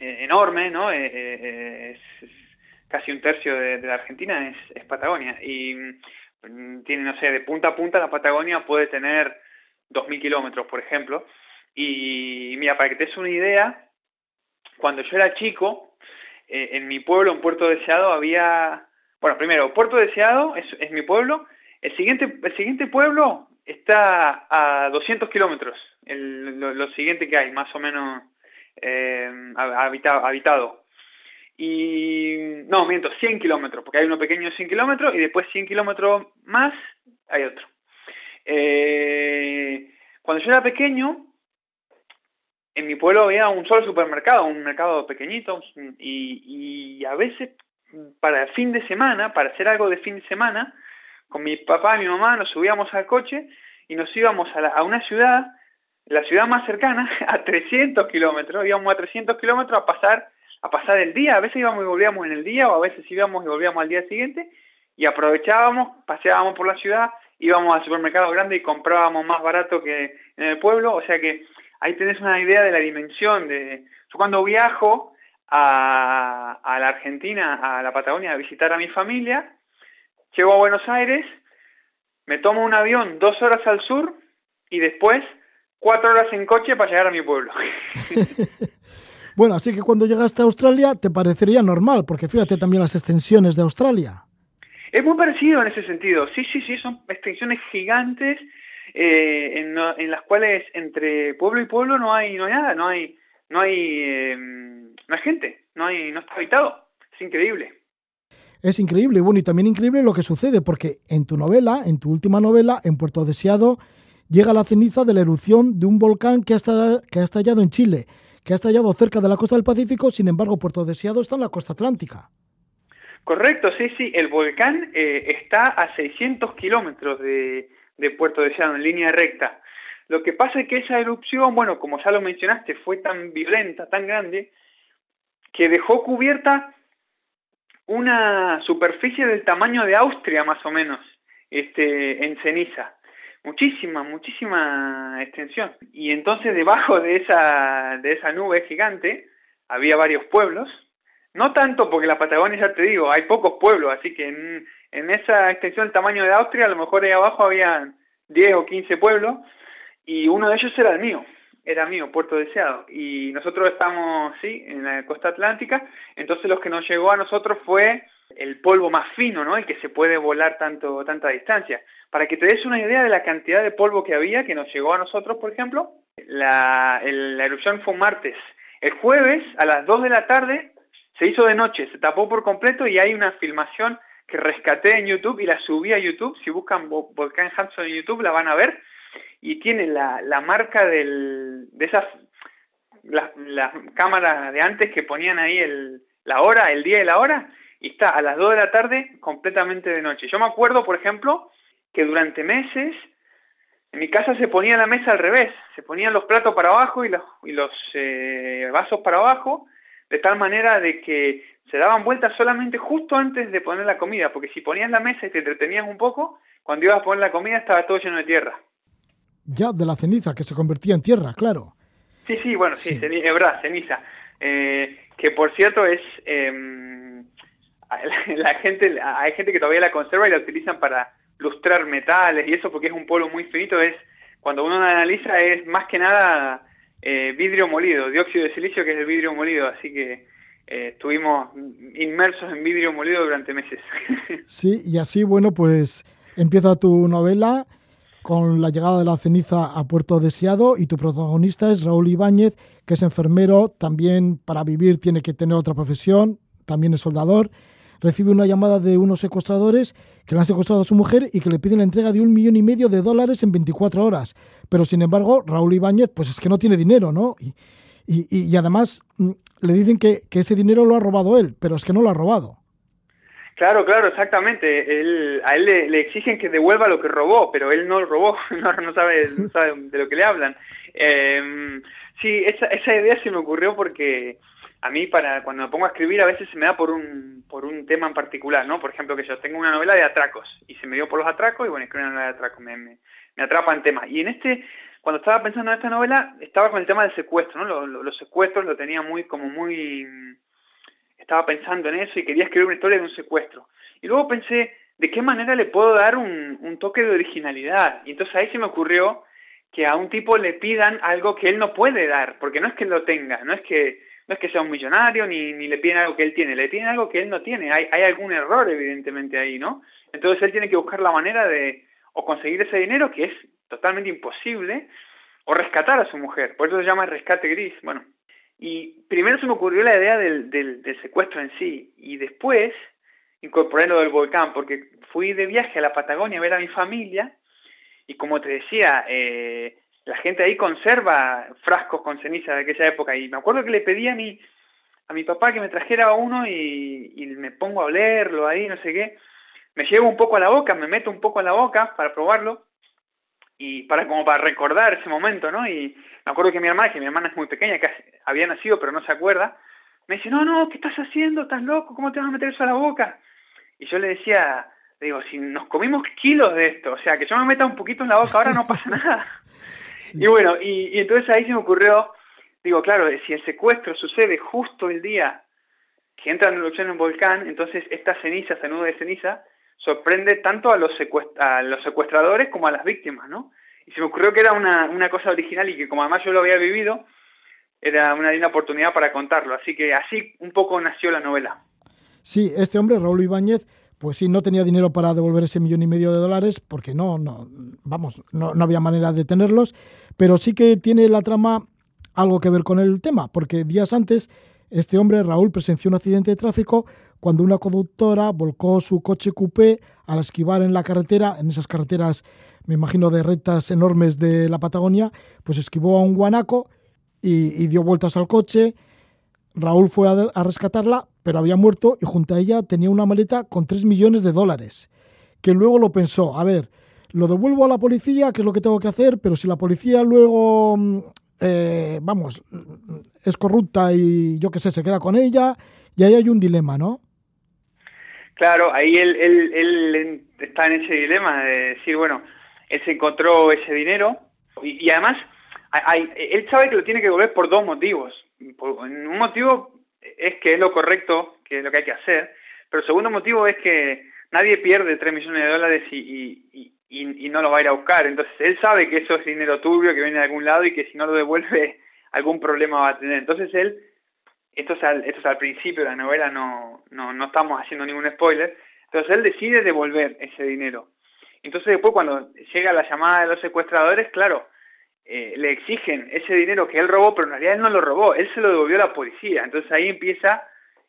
eh, enorme, ¿no? Eh, eh, es, casi un tercio de, la Argentina es, Patagonia. Y mm, tiene, no sé, de punta a punta la Patagonia puede tener 2.000 kilómetros, por ejemplo. Y mira, para que te des una idea, cuando yo era chico, en mi pueblo, en Puerto Deseado, había... Bueno, primero, Puerto Deseado es, mi pueblo. El siguiente, el siguiente pueblo está a 200 kilómetros, lo, siguiente que hay, más o menos eh, habitado. Y no, miento, 100 kilómetros, porque hay uno pequeño de 100 kilómetros y después 100 kilómetros más hay otro. Eh, cuando yo era pequeño, en mi pueblo había un solo supermercado, un mercado pequeñito, y, y a veces para el fin de semana, para hacer algo de fin de semana, con mi papá y mi mamá nos subíamos al coche y nos íbamos a, a una ciudad la ciudad más cercana, a 300 kilómetros, íbamos a 300 kilómetros a pasar, a pasar el día, a veces íbamos y volvíamos en el día, o a veces íbamos y volvíamos al día siguiente, y aprovechábamos, paseábamos por la ciudad, íbamos al supermercado grande y comprábamos más barato que en el pueblo, o sea que ahí tenés una idea de la dimensión de... Yo cuando viajo a, a la Argentina, a la Patagonia, a visitar a mi familia, llego a Buenos Aires, me tomo un avión dos horas al sur y después cuatro horas en coche para llegar a mi pueblo. bueno, así que cuando llegaste a Australia te parecería normal, porque fíjate también las extensiones de Australia. Es muy parecido en ese sentido. Sí, sí, sí, son extensiones gigantes eh, en, las cuales entre pueblo y pueblo no hay, no hay nada, no hay, no hay, em, no hay gente, no hay, no está habitado. Es increíble. Es increíble, bueno, y también increíble lo que sucede, porque en tu novela, en tu última novela, en Puerto Deseado, llega la ceniza de la erupción de un volcán que ha, estado, que ha estallado en Chile, que ha estallado cerca de la costa del Pacífico, sin embargo, Puerto Deseado está en la costa atlántica. Correcto, sí, sí, el volcán eh, está a 600 kilómetros de, de Puerto Deseado, en línea recta. Lo que pasa es que esa erupción, bueno, como ya lo mencionaste, fue tan violenta, tan grande, que dejó cubierta una superficie del tamaño de Austria, más o menos, este, en ceniza muchísima, muchísima extensión. Y entonces debajo de esa, de esa nube gigante había varios pueblos, no tanto porque la Patagonia, ya te digo, hay pocos pueblos, así que en, en esa extensión del tamaño de Austria, a lo mejor ahí abajo había 10 o 15 pueblos, y uno de ellos era el mío, era mío, Puerto Deseado. Y nosotros estamos, sí, en la costa atlántica, entonces lo que nos llegó a nosotros fue el polvo más fino, ¿no? El que se puede volar tanto, tanta distancia. Para que te des una idea de la cantidad de polvo que había, que nos llegó a nosotros, por ejemplo, la, la erupción fue un martes. El jueves, a las 2 de la tarde, se hizo de noche, se tapó por completo y hay una filmación que rescaté en YouTube y la subí a YouTube. Si buscan Volcán Hudson en YouTube la van a ver. Y tiene la, la marca del, de esas, las la cámaras de antes que ponían ahí el, la hora, el día y la hora y está a las 2 de la tarde completamente de noche. Yo me acuerdo, por ejemplo, que durante meses en mi casa se ponía la mesa al revés, se ponían los platos para abajo y los, y los eh, vasos para abajo, de tal manera de que se daban vueltas solamente justo antes de poner la comida, porque si ponías la mesa y te entretenías un poco, cuando ibas a poner la comida estaba todo lleno de tierra. Ya, de la ceniza, que se convertía en tierra, claro. Sí, sí, bueno, sí, es verdad, ceniza. Eh, que por cierto es... Em, la gente, hay gente que todavía la conserva y la utilizan para lustrar metales y eso porque es un polvo muy finito, es cuando uno analiza es más que nada eh, vidrio molido, dióxido de silicio que es el vidrio molido, así que eh, estuvimos inmersos en vidrio molido durante meses. Sí, y así, bueno, pues empieza tu novela con la llegada de la ceniza a Puerto Deseado y tu protagonista es Raúl Ibáñez, que es enfermero, también para vivir tiene que tener otra profesión, también es soldador recibe una llamada de unos secuestradores que le han secuestrado a su mujer y que le piden la entrega de un millón y medio de dólares en 24 horas. Pero sin embargo, Raúl Ibáñez, pues es que no tiene dinero, ¿no? Y, y, y además mm, le dicen que, que ese dinero lo ha robado él, pero es que no lo ha robado. Claro, claro, exactamente. Él, a él le, exigen que devuelva lo que robó, pero él no lo robó, no, no, sabe, no sabe de lo que le hablan. Eh, sí, esa, esa idea se me ocurrió porque a mí para cuando me pongo a escribir a veces se me da por un, por un tema en particular, ¿no? Por ejemplo, que yo tengo una novela de atracos y se me dio por los atracos y bueno, escribo una novela de atracos, me, me, me atrapa en tema. Y en este, cuando estaba pensando en esta novela, estaba con el tema del secuestro, ¿no? los secuestros lo tenía muy, como muy estaba pensando en eso y quería escribir una historia de un secuestro. Y luego pensé, ¿de qué manera le puedo dar un, toque de originalidad? Y entonces ahí se me ocurrió que a un tipo le pidan algo que él no puede dar, porque no es que lo tenga, no es que no es que sea un millonario ni, ni le piden algo que él tiene, le piden algo que él no tiene. Hay, hay algún error evidentemente ahí, ¿no? Entonces él tiene que buscar la manera de o conseguir ese dinero que es totalmente imposible o rescatar a su mujer. Por eso se llama rescate gris. Bueno, y primero se me ocurrió la idea del, del, secuestro en sí y después incorporé lo del volcán porque fui de viaje a la Patagonia a ver a mi familia y como te decía, eh, la gente ahí conserva frascos con ceniza de aquella época y me acuerdo que le pedí a mi, a mi papá que me trajera uno y, me pongo a olerlo ahí, no sé qué, me llevo un poco a la boca, me meto un poco a la boca para probarlo y para como para recordar ese momento, ¿no? Y me acuerdo que mi hermana, que mi hermana es muy pequeña, que había nacido pero no se acuerda, me dice, no, no, ¿qué estás haciendo? ¿Estás loco? ¿Cómo te vas a meter eso a la boca? Y yo le decía, digo, si nos comimos kilos de esto, o sea, que yo me meta un poquito en la boca ahora no pasa nada. Y bueno, y, entonces ahí se me ocurrió, digo, claro, si el secuestro sucede justo el día que entra en erupción en un volcán, entonces esta ceniza, esta nube de ceniza, sorprende tanto a los, a los secuestradores como a las víctimas, ¿no? Y se me ocurrió que era una, una cosa original y que como además yo lo había vivido, era una linda oportunidad para contarlo. Así que así un poco nació la novela. Sí, este hombre, Raúl Ibáñez, pues sí, no tenía dinero para devolver ese millón y medio de dólares porque no, no, vamos, no, no había manera de tenerlos, pero sí que tiene la trama algo que ver con el tema, porque días antes este hombre, Raúl, presenció un accidente de tráfico cuando una conductora volcó su coche coupé al esquivar en la carretera, en esas carreteras, me imagino, de rectas enormes de la Patagonia, pues esquivó a un guanaco y, dio vueltas al coche. Raúl fue a, rescatarla, pero había muerto y junto a ella tenía una maleta con 3 millones de dólares, que luego lo pensó, a ver, lo devuelvo a la policía, que es lo que tengo que hacer, pero si la policía luego, mm, eh, vamos, es corrupta y yo qué sé, se queda con ella, y ahí hay un dilema, ¿no? Claro, ahí él, está en ese dilema de decir, bueno, él se encontró ese dinero y, además hay, él sabe que lo tiene que devolver por dos motivos. un motivo es que es lo correcto, que es lo que hay que hacer, pero el segundo motivo es que nadie pierde 3 millones de dólares y, y, y, y, no lo va a ir a buscar. Entonces él sabe que eso es dinero turbio que viene de algún lado y que si no lo devuelve algún problema va a tener. Entonces él esto es al, esto es al principio de la novela, no, no, no estamos haciendo ningún spoiler, entonces él decide devolver ese dinero. Entonces después cuando llega la llamada de los secuestradores, claro, eh, le exigen ese dinero que él robó, pero en realidad él no lo robó, él se lo devolvió a la policía. Entonces ahí empieza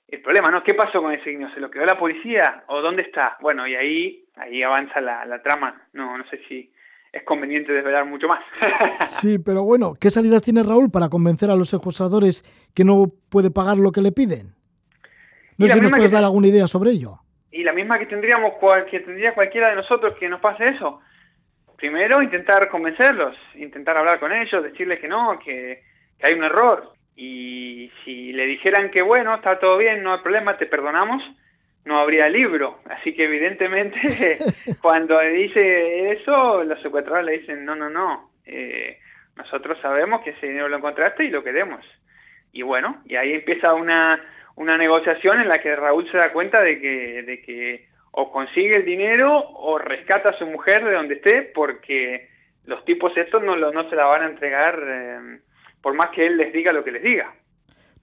el problema, ¿no? ¿Qué pasó con ese dinero? ¿Se lo quedó la policía o dónde está? Bueno, y ahí, ahí avanza la, la trama. No, no sé si es conveniente desvelar mucho más. sí, pero bueno, ¿qué salidas tiene Raúl para convencer a los secuestradores que no puede pagar lo que le piden? No sé si nos puedes dar alguna idea sobre ello. Y la misma que tendríamos que tendría cualquiera de nosotros que nos pase eso. Primero, intentar convencerlos, intentar hablar con ellos, decirles que no, que, que hay un error. Y si le dijeran que bueno, está todo bien, no hay problema, te perdonamos, no habría libro. Así que evidentemente cuando dice eso, los secuestradores le dicen, no, no, no, eh, nosotros sabemos que ese dinero lo encontraste y lo queremos. Y bueno, y ahí empieza una, una negociación en la que Raúl se da cuenta de que, de que o consigue el dinero o rescata a su mujer de donde esté porque los tipos estos no, no se la van a entregar eh, por más que él les diga lo que les diga.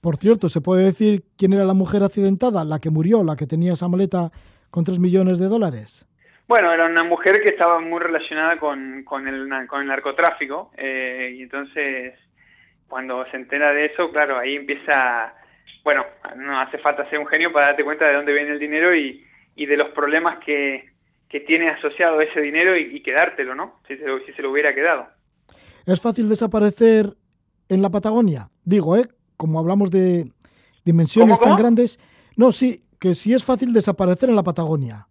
Por cierto, ¿se puede decir quién era la mujer accidentada, la que murió, la que tenía esa maleta con 3 millones de dólares? Bueno, era una mujer que estaba muy relacionada con, con, el, con el narcotráfico eh, y entonces cuando se entera de eso, claro, ahí empieza bueno, no hace falta ser un genio para darte cuenta de dónde viene el dinero y, y de los problemas que, que tiene asociado ese dinero y, quedártelo, ¿no? Si se, lo, si se lo hubiera quedado. ¿Es fácil desaparecer en la Patagonia? Digo, ¿eh? Como hablamos de dimensiones tan grandes. No, sí, que sí es fácil desaparecer en la Patagonia.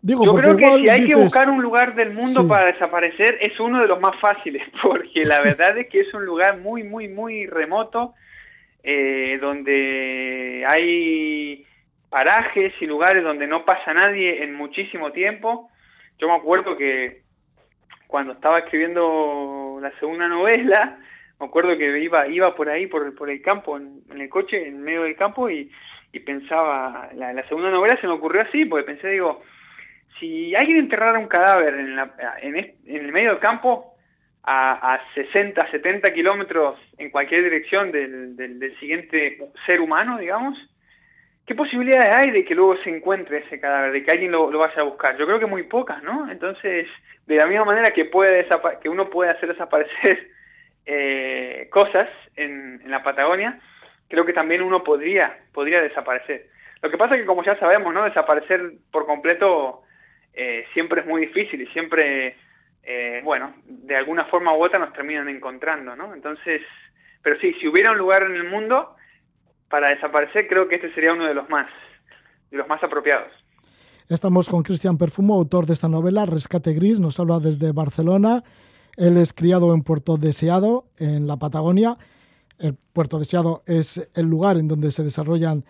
Digo, Yo creo que si hay que buscar un lugar del mundo para desaparecer, es uno de los más fáciles, porque la verdad es que es un lugar muy, muy, muy remoto, eh, donde hay parajes y lugares donde no pasa nadie en muchísimo tiempo. Yo me acuerdo que cuando estaba escribiendo la segunda novela, me acuerdo que iba iba por ahí, por, por el campo, en, el coche, en medio del campo, y, pensaba, la, la, segunda novela se me ocurrió así, porque pensé, digo, si alguien enterrara un cadáver en, la, en, el medio del campo, a, a 60, 70 kilómetros en cualquier dirección del, del, del siguiente ser humano, digamos, ¿Qué posibilidades hay de que luego se encuentre ese cadáver, de que alguien lo, vaya a buscar? Yo creo que muy pocas, ¿no? Entonces, de la misma manera que, puede que uno puede hacer desaparecer eh, cosas en, la Patagonia, creo que también uno podría, podría desaparecer. Lo que pasa es que, como ya sabemos, ¿no? Desaparecer por completo eh, siempre es muy difícil y siempre, eh, bueno, de alguna forma u otra nos terminan encontrando, ¿no? Entonces, pero sí, si hubiera un lugar en el mundo para desaparecer, creo que este sería uno de los más, de los más apropiados. Estamos con Cristian Perfumo, autor de esta novela, Rescate Gris, nos habla desde Barcelona. Él es criado en Puerto Deseado, en la Patagonia. El Puerto Deseado es el lugar en donde se desarrollan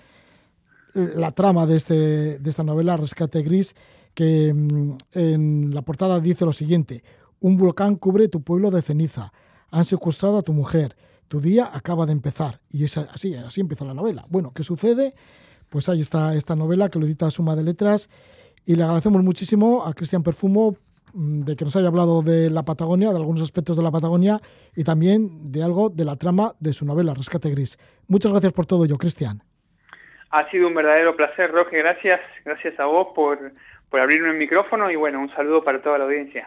eh, la trama de, este, de esta novela, Rescate Gris, que mm, en la portada dice lo siguiente, un volcán cubre tu pueblo de ceniza, han secuestrado a tu mujer, tu día acaba de empezar. Y es así, así empieza la novela. Bueno, ¿qué sucede? Pues ahí está esta novela que lo edita Suma de Letras y le agradecemos muchísimo a Cristian Perfumo mm, de que nos haya hablado de la Patagonia, de algunos aspectos de la Patagonia y también de algo de la trama de su novela Rescate Gris. Muchas gracias por todo ello, Cristian. Ha sido un verdadero placer, Roque. Gracias, gracias a vos por, por abrirme el micrófono y bueno, un saludo para toda la audiencia.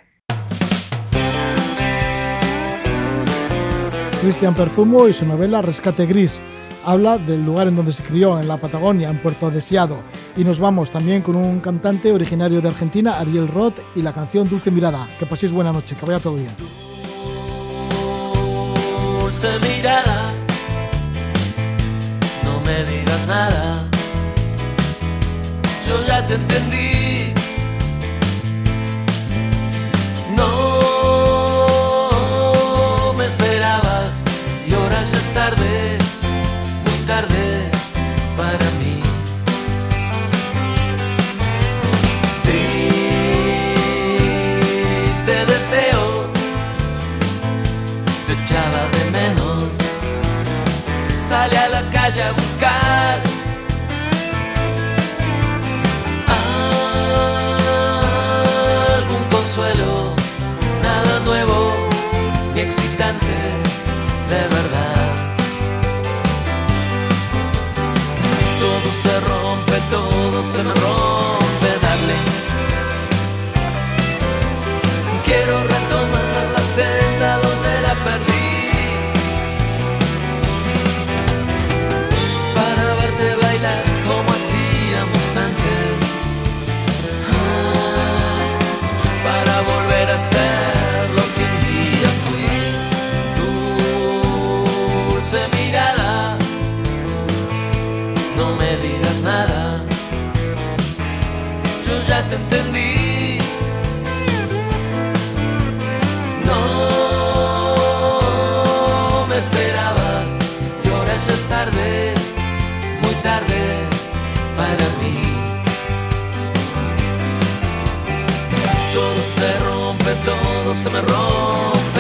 Cristian Perfumo y su novela Rescate Gris. Habla del lugar en donde se crió, en la Patagonia, en Puerto Deseado. Y nos vamos también con un cantante originario de Argentina, Ariel Roth, y la canción Dulce Mirada. Que paséis buena noche, que vaya todo bien. Dulce mirada, no me digas nada. Yo ya te entendí. Tarde, muy tarde para mí. Triste deseo, te echaba de menos. Sale a la calle a buscar. Algún consuelo, nada nuevo ni excitante de verdad. Todo se me rompe, darle. Quiero te entendí. No me esperabas y ahora ya es tarde, muy tarde para mí. Todo se rompe, todo se me rompe